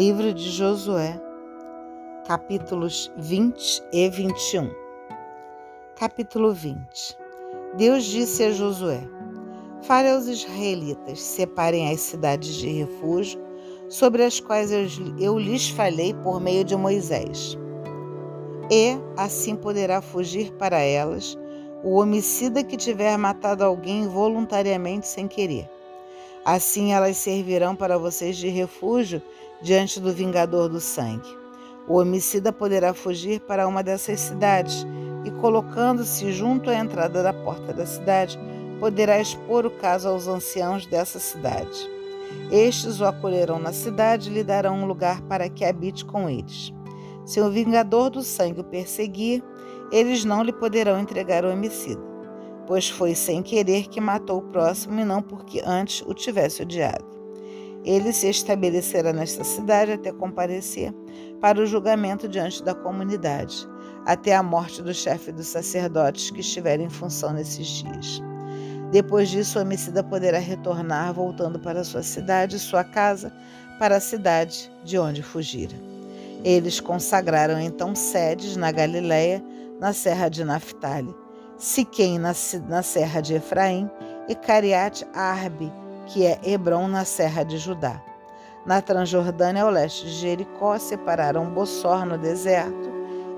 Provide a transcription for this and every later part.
Livro de Josué, capítulos 20 e 21. Capítulo 20. Deus disse a Josué: Fale aos israelitas, separem as cidades de refúgio, sobre as quais eu, eu lhes falei por meio de Moisés. E assim poderá fugir para elas o homicida que tiver matado alguém voluntariamente sem querer. Assim elas servirão para vocês de refúgio diante do vingador do sangue. O homicida poderá fugir para uma dessas cidades e, colocando-se junto à entrada da porta da cidade, poderá expor o caso aos anciãos dessa cidade. Estes o acolherão na cidade e lhe darão um lugar para que habite com eles. Se o vingador do sangue o perseguir, eles não lhe poderão entregar o homicida, pois foi sem querer que matou o próximo e não porque antes o tivesse odiado. Ele se estabelecerá nesta cidade até comparecer para o julgamento diante da comunidade, até a morte do chefe dos sacerdotes que estiver em função nesses dias. Depois disso, o homicida poderá retornar, voltando para sua cidade sua casa, para a cidade de onde fugira. Eles consagraram então sedes na Galiléia, na serra de Naphtali, Siquém na, na serra de Efraim e Cariate Arbe que é Hebron, na serra de Judá. Na Transjordânia, ao leste de Jericó, separaram Bossor, no deserto,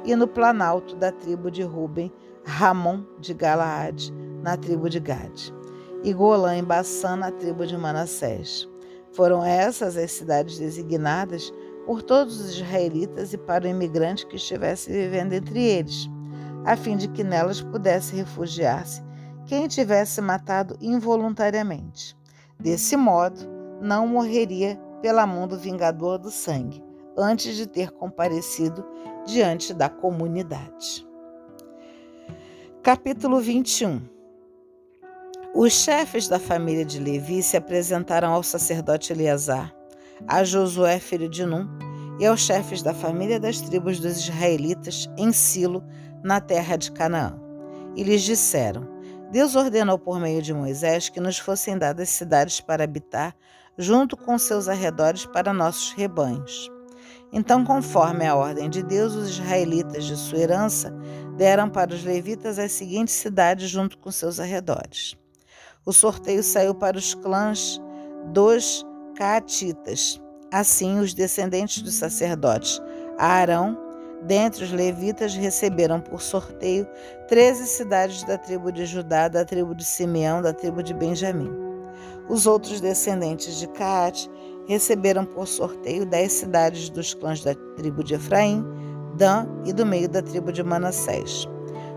e no planalto da tribo de Ruben, Ramon de Galaad, na tribo de Gade, e Golã em Bassã, na tribo de Manassés. Foram essas as cidades designadas por todos os israelitas e para o imigrante que estivesse vivendo entre eles, a fim de que nelas pudesse refugiar-se quem tivesse matado involuntariamente. Desse modo, não morreria pela mão do vingador do sangue, antes de ter comparecido diante da comunidade. Capítulo 21 Os chefes da família de Levi se apresentaram ao sacerdote Eleazar, a Josué, filho de Num, e aos chefes da família das tribos dos israelitas em Silo, na terra de Canaã. E lhes disseram: Deus ordenou por meio de Moisés que nos fossem dadas cidades para habitar, junto com seus arredores para nossos rebanhos. Então, conforme a ordem de Deus, os israelitas de sua herança deram para os levitas as seguintes cidades junto com seus arredores. O sorteio saiu para os clãs dos Caatitas. Assim, os descendentes dos sacerdotes Arão, Dentre os levitas receberam por sorteio treze cidades da tribo de Judá, da tribo de Simeão, da tribo de Benjamim. Os outros descendentes de Caate receberam por sorteio dez cidades dos clãs da tribo de Efraim, Dan e do meio da tribo de Manassés.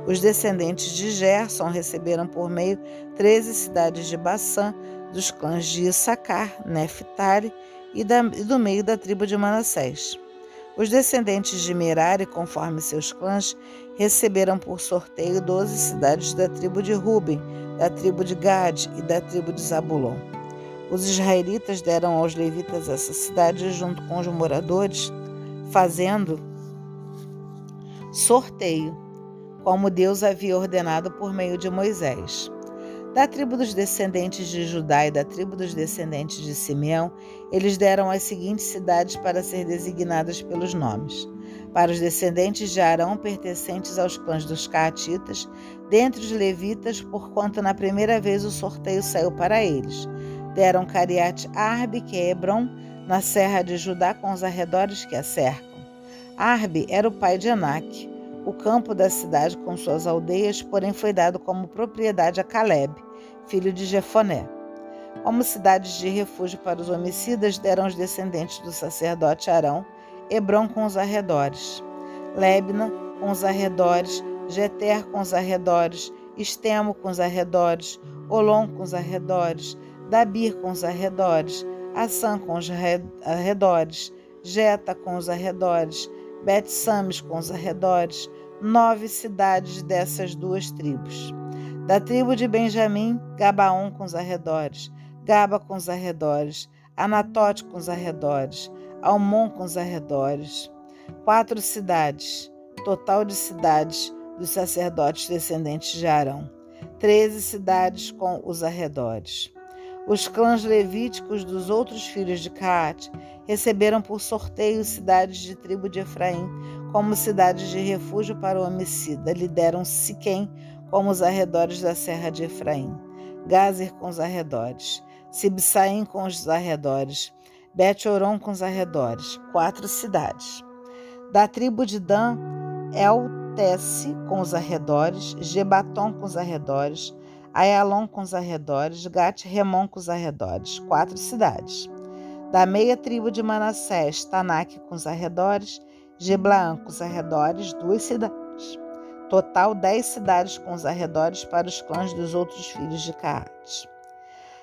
Os descendentes de Gerson receberam por meio treze cidades de Bassã, dos clãs de Issacar, Neftali e, e do meio da tribo de Manassés. Os descendentes de Merari, conforme seus clãs, receberam por sorteio doze cidades da tribo de Ruben, da tribo de Gade e da tribo de Zabulon. Os israelitas deram aos levitas essas cidades junto com os moradores, fazendo sorteio, como Deus havia ordenado por meio de Moisés. Da tribo dos descendentes de Judá e da tribo dos descendentes de Simeão, eles deram as seguintes cidades para ser designadas pelos nomes. Para os descendentes de Arão, pertencentes aos clãs dos Caatitas, dentre os levitas, porquanto na primeira vez o sorteio saiu para eles. Deram Cariate Arbe, que é Hebron, na serra de Judá, com os arredores que a cercam. Arbe era o pai de Anak. O campo da cidade com suas aldeias, porém, foi dado como propriedade a Caleb, filho de Jefoné. Como cidades de refúgio para os homicidas, deram os descendentes do sacerdote Arão, Hebron com os arredores, Lebna com os arredores, Jeter com os arredores, Estemo com os arredores, Olom com os arredores, Dabir com os arredores, Assã com os arredores, Jeta com os arredores, Bet-Sames com os arredores, nove cidades dessas duas tribos. Da tribo de Benjamim, Gabaon com os arredores, Gaba com os arredores, Anatote com os arredores, Almon com os arredores. Quatro cidades, total de cidades dos sacerdotes descendentes de Arão. Treze cidades com os arredores. Os clãs levíticos dos outros filhos de Caate receberam por sorteio cidades de tribo de Efraim como cidades de refúgio para o homicida. Lhe deram Siquém como os arredores da serra de Efraim, Gazer com os arredores, Sibsaim com os arredores, Bet-Oron com os arredores, quatro cidades. Da tribo de Dan, El-Tesse com os arredores, Gebatom com os arredores, Ayalon com os arredores, Gat-Remon com os arredores, quatro cidades. Da meia tribo de Manassés, Tanak com os arredores, Geblaã com os arredores, duas cidades. Total dez cidades com os arredores para os clãs dos outros filhos de Caate.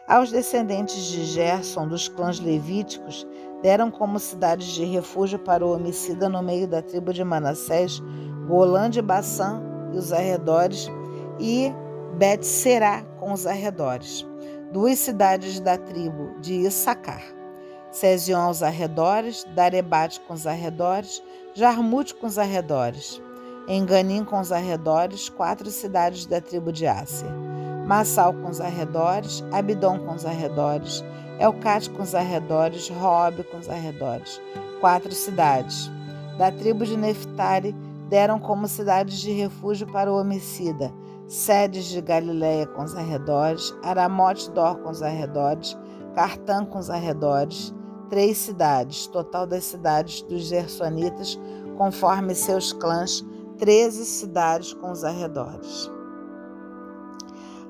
Aos descendentes de Gerson dos clãs levíticos, deram como cidades de refúgio para o homicida no meio da tribo de Manassés, Golã de Bassã e os arredores, e Bet-Será com os arredores, duas cidades da tribo de Issacar. Sezion aos arredores, Darebate com os arredores, Jarmute com os arredores, Enganim com os arredores, quatro cidades da tribo de Ásia. Massal com os arredores, Abidom com os arredores, Elcate com os arredores, Rob com os arredores, quatro cidades. Da tribo de Neftali deram como cidades de refúgio para o homicida, sedes de Galiléia com os arredores, Aramote Dor com os arredores, Cartã com os arredores, três cidades, total das cidades dos Gersonitas, conforme seus clãs, treze cidades com os arredores.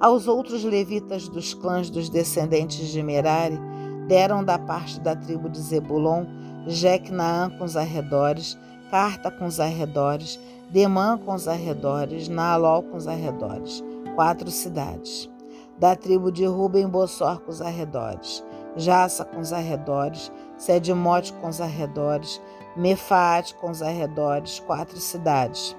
Aos outros levitas dos clãs dos descendentes de Merari, deram da parte da tribo de Zebulon, Jecnaã com os arredores, Carta com os arredores, Demã com os arredores, Naalol com os arredores, quatro cidades. Da tribo de Ruben, Bossor com os arredores, Jaça com os arredores, Sedimote com os arredores, Mefaate com os arredores, quatro cidades.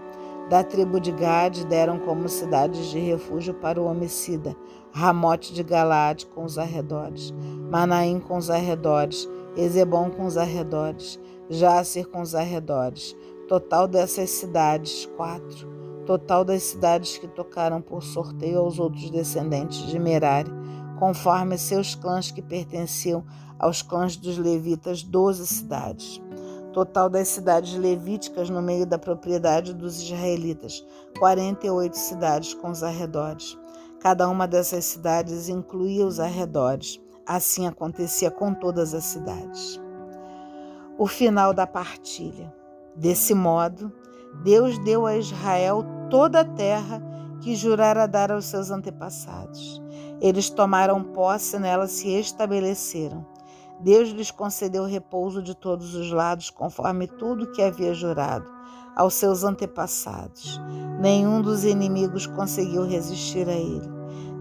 Da tribo de Gade deram como cidades de refúgio para o homicida, Ramote de Galade com os arredores, Manaim com os arredores, Ezebom com os arredores, Jácer com os arredores, Total dessas cidades, quatro. Total das cidades que tocaram por sorteio aos outros descendentes de Merari, conforme seus clãs que pertenciam aos clãs dos levitas, doze cidades. Total das cidades levíticas no meio da propriedade dos israelitas, 48 cidades com os arredores. Cada uma dessas cidades incluía os arredores. Assim acontecia com todas as cidades. O final da partilha. Desse modo, Deus deu a Israel toda a terra que jurara dar aos seus antepassados. Eles tomaram posse nela e se estabeleceram. Deus lhes concedeu repouso de todos os lados, conforme tudo que havia jurado aos seus antepassados. Nenhum dos inimigos conseguiu resistir a ele.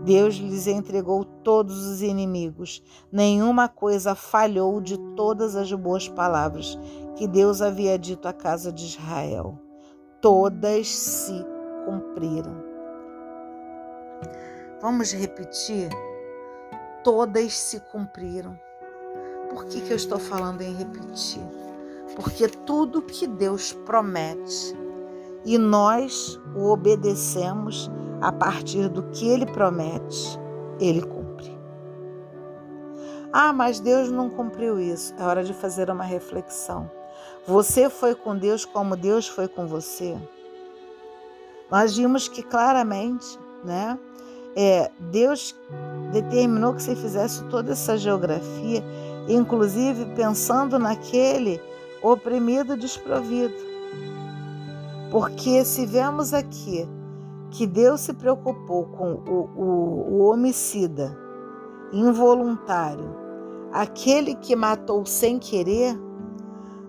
Deus lhes entregou todos os inimigos. Nenhuma coisa falhou de todas as boas palavras que Deus havia dito à casa de Israel. Todas se cumpriram. Vamos repetir? Todas se cumpriram. Por que, que eu estou falando em repetir? Porque tudo que Deus promete e nós o obedecemos a partir do que ele promete, ele cumpre. Ah, mas Deus não cumpriu isso. É hora de fazer uma reflexão. Você foi com Deus como Deus foi com você? Nós vimos que claramente, né? É, Deus determinou que você fizesse toda essa geografia, inclusive pensando naquele oprimido desprovido. Porque se vemos aqui que Deus se preocupou com o, o, o homicida involuntário, aquele que matou sem querer,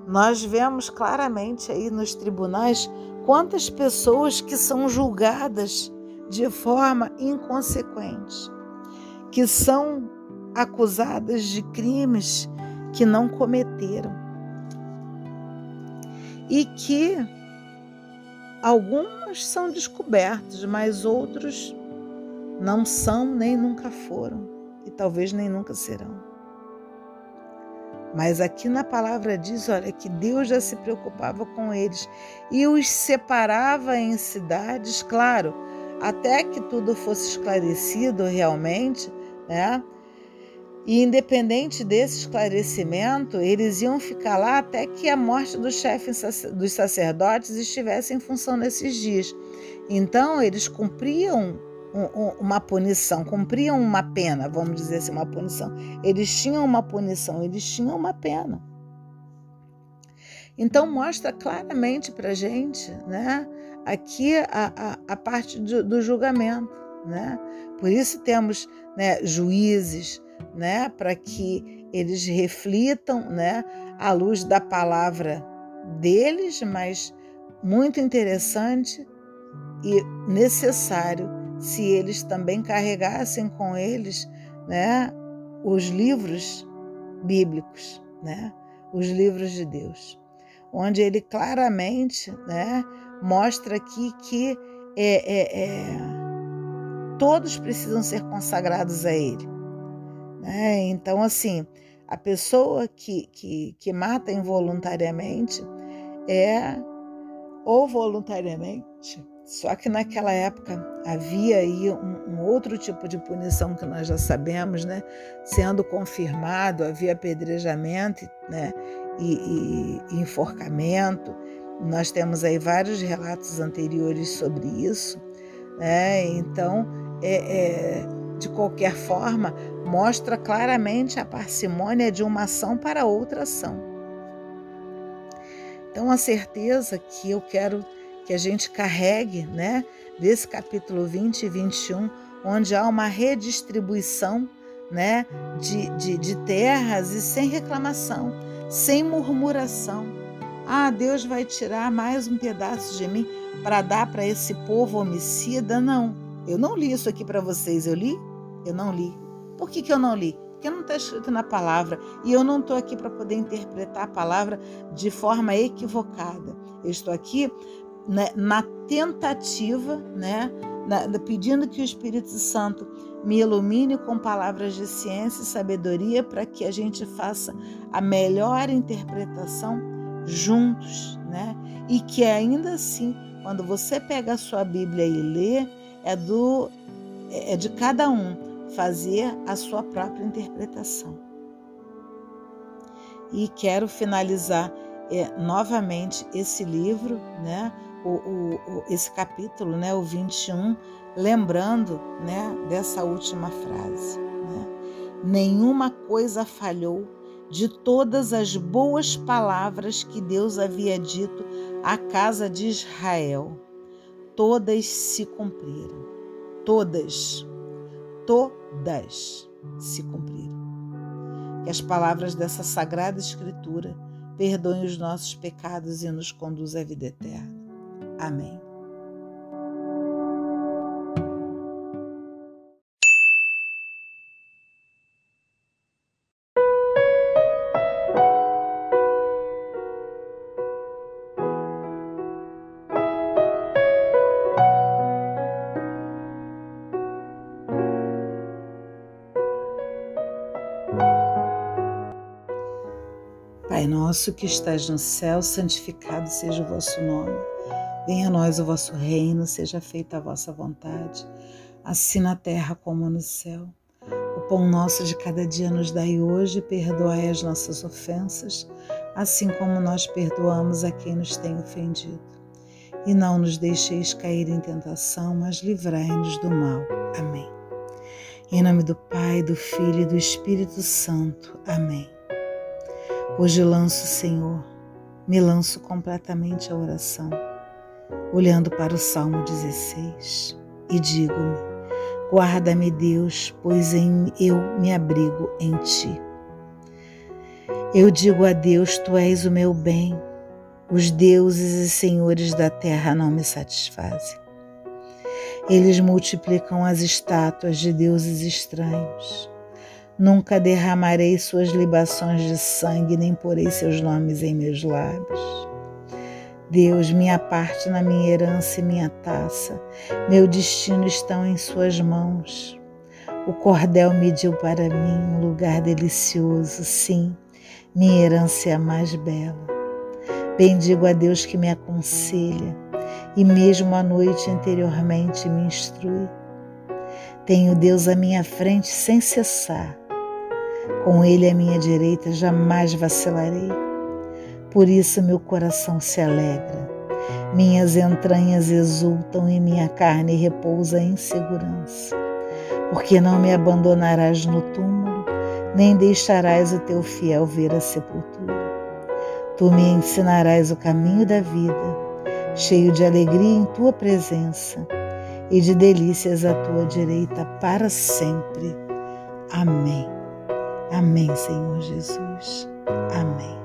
nós vemos claramente aí nos tribunais quantas pessoas que são julgadas de forma inconsequente, que são acusadas de crimes que não cometeram e que alguns são descobertos, mas outros não são nem nunca foram e talvez nem nunca serão. Mas aqui na palavra diz, olha, que Deus já se preocupava com eles e os separava em cidades, claro, até que tudo fosse esclarecido realmente, né? E independente desse esclarecimento, eles iam ficar lá até que a morte do chefe dos sacerdotes estivesse em função nesses dias. Então, eles cumpriam uma punição, cumpriam uma pena, vamos dizer assim, uma punição. Eles tinham uma punição, eles tinham uma pena. Então mostra claramente para gente, né? Aqui a, a, a parte do, do, julgamento, né? Por isso temos né, juízes, né? Para que eles reflitam, né? À luz da palavra deles, mas muito interessante e necessário se eles também carregassem com eles né, os livros bíblicos, né, os livros de Deus, onde ele claramente né, mostra aqui que é, é, é, todos precisam ser consagrados a ele. Né? Então, assim, a pessoa que, que, que mata involuntariamente é ou voluntariamente só que naquela época havia aí um, um, outro tipo de punição que nós já sabemos, né? Sendo confirmado, havia apedrejamento né? e, e, e enforcamento. Nós temos aí vários relatos anteriores sobre isso. Né? Então, é, é, de qualquer forma, mostra claramente a parcimônia de uma ação para outra ação. Então, a certeza que eu quero que a gente carregue, né, desse capítulo 20 e 21, onde há uma redistribuição, né, de, de, de terras e sem reclamação, sem murmuração. Ah, Deus vai tirar mais um pedaço de mim para dar para esse povo homicida? Não. Eu não li isso aqui para vocês. Eu li? Eu não li. Por que, que eu não li? Porque não está escrito na palavra. E eu não estou aqui para poder interpretar a palavra de forma equivocada. Eu estou aqui né, na tentativa, né, na, pedindo que o Espírito Santo me ilumine com palavras de ciência e sabedoria para que a gente faça a melhor interpretação juntos, né? E que ainda assim, quando você pega a sua Bíblia e lê, é do é de cada um fazer a sua própria interpretação. E quero finalizar é, novamente esse livro, né? o, o, esse capítulo, né, o 21, lembrando né, dessa última frase. Né? Nenhuma coisa falhou de todas as boas palavras que Deus havia dito à casa de Israel. Todas se cumpriram. Todas. Todas se cumpriram. Que as palavras dessa sagrada Escritura perdoem os nossos pecados e nos conduzam à vida eterna. Amém. Nosso que estás no céu, santificado seja o vosso nome. Venha a nós o vosso reino, seja feita a vossa vontade, assim na terra como no céu. O pão nosso de cada dia nos dai hoje, perdoai as nossas ofensas, assim como nós perdoamos a quem nos tem ofendido. E não nos deixeis cair em tentação, mas livrai-nos do mal. Amém. Em nome do Pai, do Filho e do Espírito Santo. Amém. Hoje lanço, Senhor, me lanço completamente à oração olhando para o Salmo 16, e digo-me: Guarda-me, Deus, pois em eu me abrigo em ti. Eu digo a Deus: Tu és o meu bem. Os deuses e senhores da terra não me satisfazem. Eles multiplicam as estátuas de deuses estranhos. Nunca derramarei suas libações de sangue, nem porei seus nomes em meus lábios. Deus, minha parte na minha herança e minha taça, meu destino estão em Suas mãos. O cordel mediu para mim um lugar delicioso, sim, minha herança é a mais bela. Bendigo a Deus que me aconselha e mesmo à noite anteriormente me instrui. Tenho Deus à minha frente sem cessar. Com ele à minha direita jamais vacilarei. Por isso meu coração se alegra, minhas entranhas exultam e minha carne repousa em segurança. Porque não me abandonarás no túmulo, nem deixarás o teu fiel ver a sepultura. Tu me ensinarás o caminho da vida, cheio de alegria em tua presença e de delícias à tua direita para sempre. Amém. Amém, Senhor Jesus. Amém.